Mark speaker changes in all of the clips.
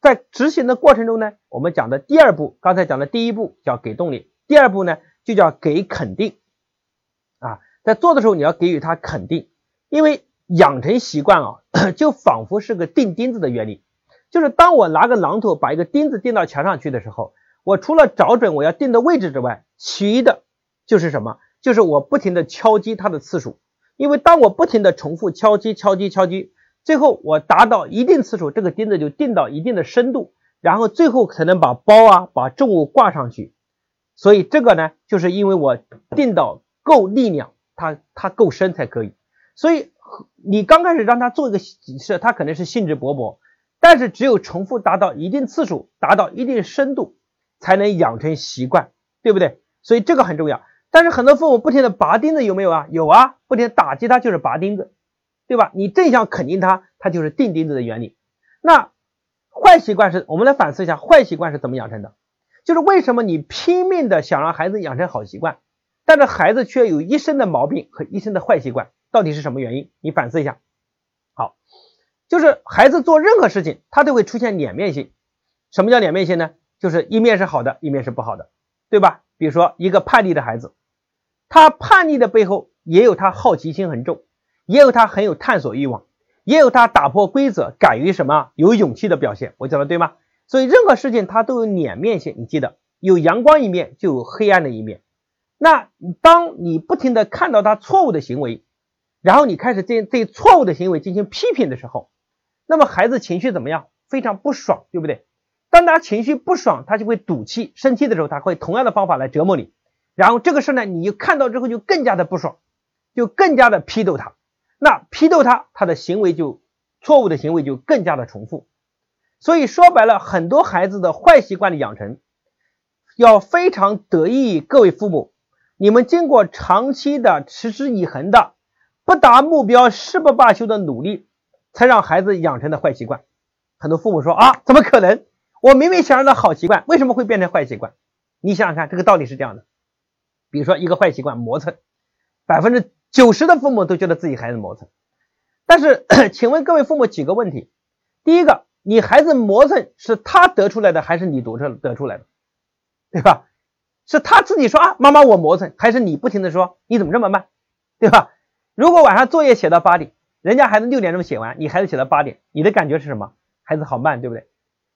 Speaker 1: 在执行的过程中呢，我们讲的第二步，刚才讲的第一步叫给动力，第二步呢就叫给肯定啊，在做的时候你要给予他肯定，因为养成习惯啊，就仿佛是个钉钉子的原理，就是当我拿个榔头把一个钉子钉到墙上去的时候，我除了找准我要钉的位置之外，其余的就是什么？就是我不停的敲击它的次数，因为当我不停的重复敲击、敲击、敲击。最后我达到一定次数，这个钉子就钉到一定的深度，然后最后才能把包啊、把重物挂上去。所以这个呢，就是因为我钉到够力量，它它够深才可以。所以你刚开始让他做一个是，他可能是兴致勃勃，但是只有重复达到一定次数，达到一定深度，才能养成习惯，对不对？所以这个很重要。但是很多父母不停的拔钉子，有没有啊？有啊，不停打击他就是拔钉子。对吧？你正向肯定他，他就是钉钉子的原理。那坏习惯是我们来反思一下，坏习惯是怎么养成的？就是为什么你拼命的想让孩子养成好习惯，但是孩子却有一身的毛病和一身的坏习惯，到底是什么原因？你反思一下。好，就是孩子做任何事情，他都会出现两面性。什么叫两面性呢？就是一面是好的，一面是不好的，对吧？比如说一个叛逆的孩子，他叛逆的背后也有他好奇心很重。也有他很有探索欲望，也有他打破规则、敢于什么有勇气的表现。我讲的对吗？所以任何事情它都有两面性，你记得有阳光一面就有黑暗的一面。那当你不停的看到他错误的行为，然后你开始对对错误的行为进行批评的时候，那么孩子情绪怎么样？非常不爽，对不对？当他情绪不爽，他就会赌气、生气的时候，他会同样的方法来折磨你。然后这个事呢，你就看到之后就更加的不爽，就更加的批斗他。那批斗他，他的行为就错误的行为就更加的重复，所以说白了，很多孩子的坏习惯的养成，要非常得益于各位父母，你们经过长期的持之以恒的不达目标誓不罢休的努力，才让孩子养成的坏习惯。很多父母说啊，怎么可能？我明明想让他好习惯，为什么会变成坏习惯？你想想看，这个道理是这样的。比如说一个坏习惯，磨蹭，百分之。九十的父母都觉得自己孩子磨蹭，但是，请问各位父母几个问题：第一个，你孩子磨蹭是他得出来的，还是你得出得出来的？对吧？是他自己说啊，妈妈我磨蹭，还是你不停的说你怎么这么慢？对吧？如果晚上作业写到八点，人家孩子六点钟写完，你孩子写到八点，你的感觉是什么？孩子好慢，对不对？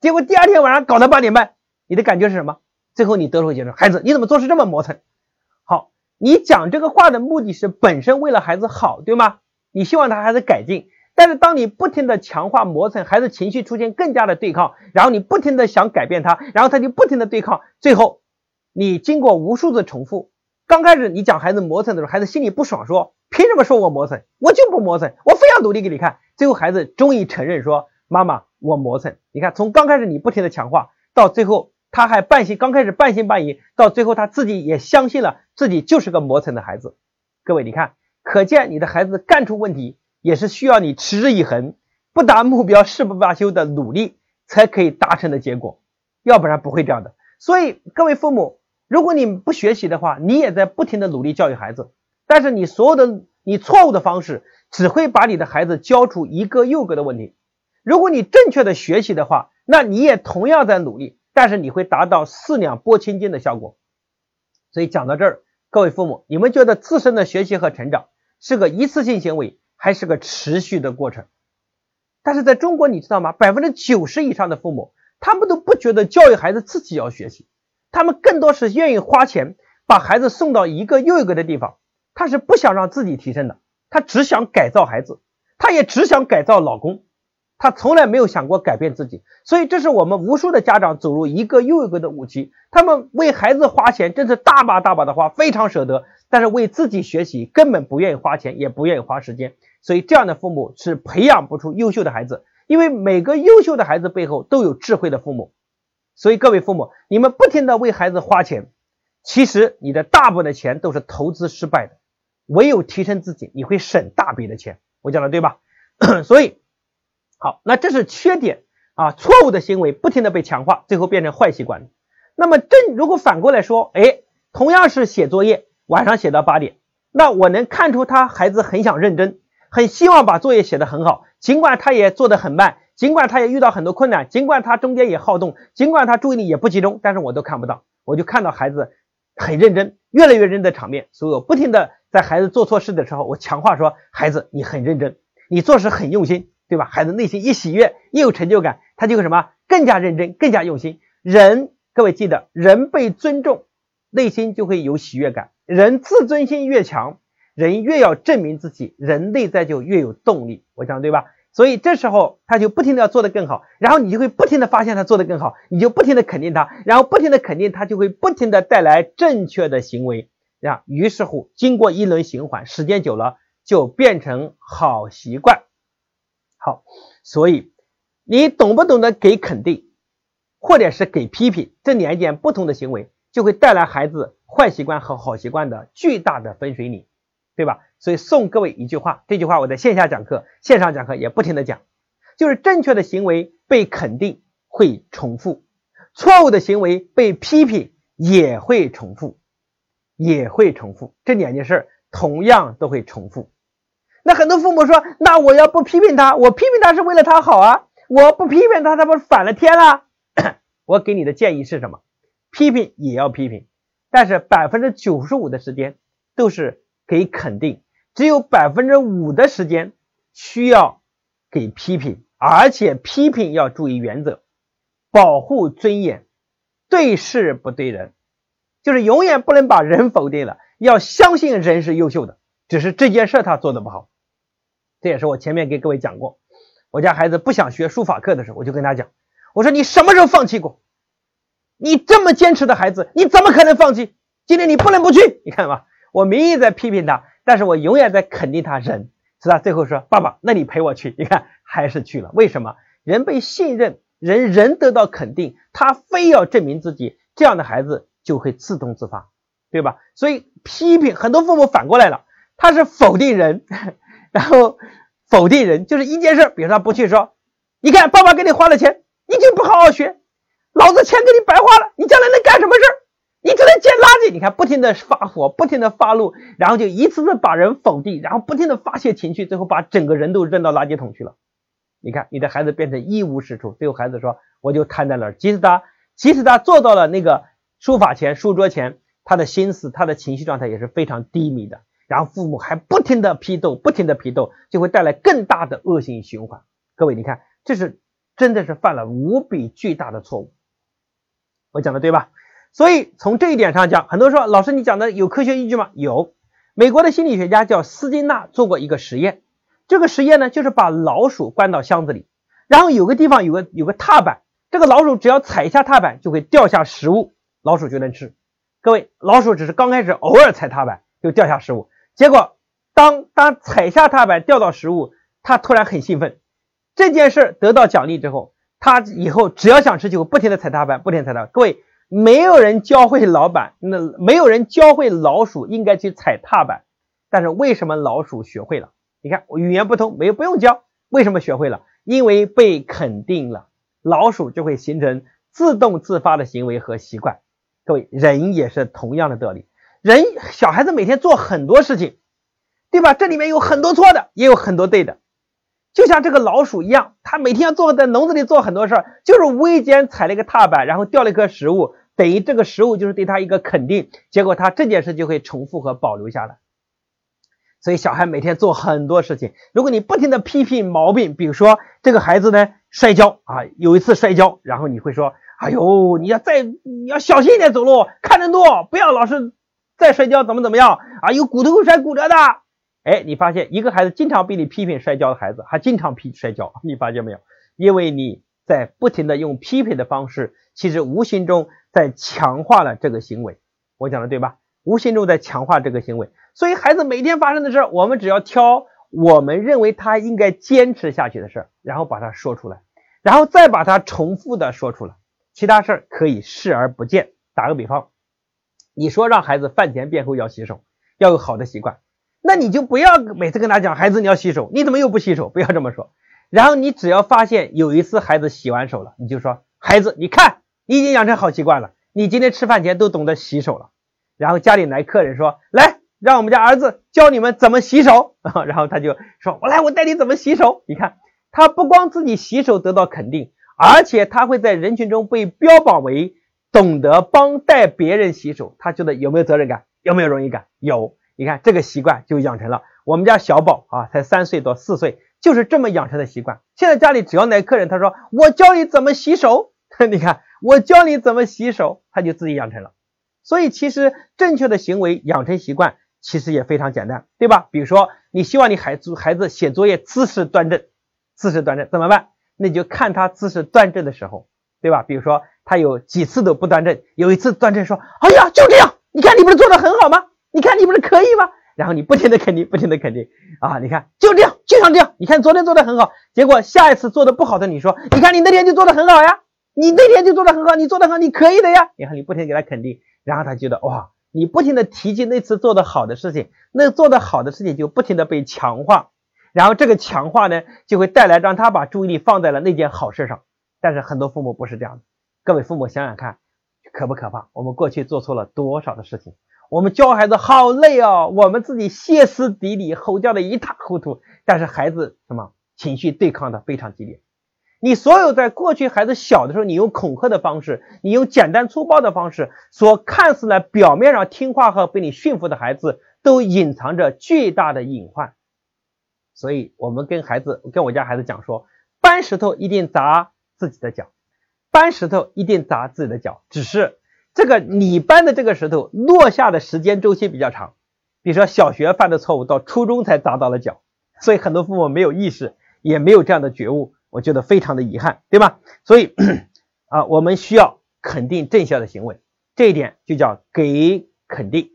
Speaker 1: 结果第二天晚上搞到八点半，你的感觉是什么？最后你得出结论，孩子你怎么做事这么磨蹭？你讲这个话的目的是本身为了孩子好，对吗？你希望他孩子改进，但是当你不停的强化磨蹭，孩子情绪出现更加的对抗，然后你不停的想改变他，然后他就不停的对抗，最后你经过无数次重复，刚开始你讲孩子磨蹭的时候，孩子心里不爽，说凭什么说我磨蹭？我就不磨蹭，我非要努力给你看。最后孩子终于承认说，妈妈我磨蹭。你看从刚开始你不停的强化，到最后。他还半信，刚开始半信半疑，到最后他自己也相信了自己就是个磨蹭的孩子。各位，你看，可见你的孩子干出问题也是需要你持之以恒、不达目标誓不罢休的努力才可以达成的结果，要不然不会这样的。所以，各位父母，如果你不学习的话，你也在不停的努力教育孩子，但是你所有的你错误的方式只会把你的孩子教出一个又一个的问题。如果你正确的学习的话，那你也同样在努力。但是你会达到四两拨千斤的效果，所以讲到这儿，各位父母，你们觉得自身的学习和成长是个一次性行为，还是个持续的过程？但是在中国，你知道吗？百分之九十以上的父母，他们都不觉得教育孩子自己要学习，他们更多是愿意花钱把孩子送到一个又一个的地方，他是不想让自己提升的，他只想改造孩子，他也只想改造老公。他从来没有想过改变自己，所以这是我们无数的家长走入一个又一个的误区。他们为孩子花钱，真是大把大把的花，非常舍得，但是为自己学习根本不愿意花钱，也不愿意花时间。所以这样的父母是培养不出优秀的孩子，因为每个优秀的孩子背后都有智慧的父母。所以各位父母，你们不停的为孩子花钱，其实你的大部分的钱都是投资失败的。唯有提升自己，你会省大笔的钱。我讲的对吧？所以。好，那这是缺点啊，错误的行为不停的被强化，最后变成坏习惯。那么正如果反过来说，哎，同样是写作业，晚上写到八点，那我能看出他孩子很想认真，很希望把作业写得很好，尽管他也做得很慢，尽管他也遇到很多困难，尽管他中间也好动，尽管他注意力也不集中，但是我都看不到，我就看到孩子很认真，越来越认真的场面。所以我不停的在孩子做错事的时候，我强化说：“孩子，你很认真，你做事很用心，对吧？”孩子内心一喜悦，一有成就感，他就会什么更加认真，更加用心。人，各位记得，人被尊重，内心就会有喜悦感。人自尊心越强，人越要证明自己，人内在就越有动力。我讲对吧？所以这时候他就不停的要做得更好，然后你就会不停的发现他做得更好，你就不停的肯定他，然后不停的肯定他，就会不停的带来正确的行为啊。于是乎，经过一轮循环，时间久了就变成好习惯。好，所以你懂不懂得给肯定，或者是给批评这两件不同的行为，就会带来孩子坏习惯和好习惯的巨大的分水岭，对吧？所以送各位一句话，这句话我在线下讲课、线上讲课也不停的讲，就是正确的行为被肯定会重复，错误的行为被批评也会重复，也会重复，这两件事同样都会重复。那很多父母说，那我要不批评他，我批评他是为了他好啊，我不批评他，他不反了天了？我给你的建议是什么？批评也要批评，但是百分之九十五的时间都是给肯定。只有百分之五的时间需要给批评，而且批评要注意原则，保护尊严，对事不对人，就是永远不能把人否定了，要相信人是优秀的，只是这件事他做的不好。这也是我前面给各位讲过，我家孩子不想学书法课的时候，我就跟他讲，我说你什么时候放弃过？你这么坚持的孩子，你怎么可能放弃？今天你不能不去，你看吧，我明义在批评他。但是我永远在肯定他人，是吧？最后说爸爸，那你陪我去，你看还是去了。为什么？人被信任，人人得到肯定，他非要证明自己，这样的孩子就会自动自发，对吧？所以批评很多父母反过来了，他是否定人，然后否定人就是一件事，比如说他不去说，你看爸爸给你花了钱，你就不好好学，老子钱给你白花了，你将来能干什么事儿？你只能捡垃圾，你看不停的发火，不停的发怒，然后就一次次把人否定，然后不停的发泄情绪，最后把整个人都扔到垃圾桶去了。你看你的孩子变成一无是处，最后孩子说我就瘫在那儿。即使他即使他坐到了那个书法前、书桌前，他的心思、他的情绪状态也是非常低迷的。然后父母还不停的批斗，不停的批斗，就会带来更大的恶性循环。各位，你看这是真的是犯了无比巨大的错误。我讲的对吧？所以从这一点上讲，很多人说老师你讲的有科学依据吗？有，美国的心理学家叫斯金纳做过一个实验，这个实验呢就是把老鼠关到箱子里，然后有个地方有个有个踏板，这个老鼠只要踩一下踏板就会掉下食物，老鼠就能吃。各位，老鼠只是刚开始偶尔踩踏板就掉下食物，结果当当踩下踏板掉到食物，它突然很兴奋，这件事得到奖励之后，它以后只要想吃就不停的踩踏板，不停踩踏。各位。没有人教会老板，那没有人教会老鼠应该去踩踏板，但是为什么老鼠学会了？你看，语言不通，没有不用教，为什么学会了？因为被肯定了，老鼠就会形成自动自发的行为和习惯。各位，人也是同样的道理，人小孩子每天做很多事情，对吧？这里面有很多错的，也有很多对的。就像这个老鼠一样，它每天要做在笼子里做很多事儿，就是无意间踩了一个踏板，然后掉了一颗食物，等于这个食物就是对它一个肯定，结果它这件事就会重复和保留下来。所以小孩每天做很多事情，如果你不停的批评毛病，比如说这个孩子呢摔跤啊，有一次摔跤，然后你会说，哎呦，你要再你要小心一点走路，看人多，不要老是再摔跤，怎么怎么样啊？有骨头会摔骨折的。哎，你发现一个孩子经常被你批评摔跤的孩子，还经常批摔跤，你发现没有？因为你在不停的用批评的方式，其实无形中在强化了这个行为。我讲的对吧？无形中在强化这个行为。所以孩子每天发生的事，我们只要挑我们认为他应该坚持下去的事，然后把它说出来，然后再把它重复的说出来，其他事儿可以视而不见。打个比方，你说让孩子饭前便后要洗手，要有好的习惯。那你就不要每次跟他讲，孩子你要洗手，你怎么又不洗手？不要这么说。然后你只要发现有一次孩子洗完手了，你就说，孩子，你看你已经养成好习惯了，你今天吃饭前都懂得洗手了。然后家里来客人说，来让我们家儿子教你们怎么洗手。然后他就说，我来，我带你怎么洗手。你看他不光自己洗手得到肯定，而且他会在人群中被标榜为懂得帮带别人洗手。他觉得有没有责任感？有没有荣誉感？有。你看这个习惯就养成了。我们家小宝啊，才三岁多四岁，就是这么养成的习惯。现在家里只要来客人，他说我教你怎么洗手，你看我教你怎么洗手，他就自己养成了。所以其实正确的行为养成习惯。其实也非常简单，对吧？比如说，你希望你孩子孩子写作业姿势端正，姿势端正怎么办？那你就看他姿势端正的时候，对吧？比如说他有几次都不端正，有一次端正说：“哎呀，就这样，你看你不是做的很好吗？你看你不是可以吗？”然后你不停的肯定，不停的肯定啊，你看就这样，就像这样，你看昨天做的很好，结果下一次做的不好的，你说：“你看你那天就做的很好呀，你那天就做的很好，你做的很，你可以的呀。”然后你不停给他肯定，然后他觉得哇。你不停的提及那次做的好的事情，那做的好的事情就不停的被强化，然后这个强化呢，就会带来让他把注意力放在了那件好事上。但是很多父母不是这样的，各位父母想想看，可不可怕？我们过去做错了多少的事情？我们教孩子好累哦，我们自己歇斯底里，吼叫的一塌糊涂，但是孩子什么情绪对抗的非常激烈。你所有在过去孩子小的时候，你用恐吓的方式，你用简单粗暴的方式，所看似呢表面上听话和被你驯服的孩子，都隐藏着巨大的隐患。所以，我们跟孩子，跟我家孩子讲说，搬石头一定砸自己的脚，搬石头一定砸自己的脚。只是这个你搬的这个石头落下的时间周期比较长，比如说小学犯的错误，到初中才砸到了脚，所以很多父母没有意识，也没有这样的觉悟。我觉得非常的遗憾，对吧？所以啊，我们需要肯定正向的行为，这一点就叫给肯定。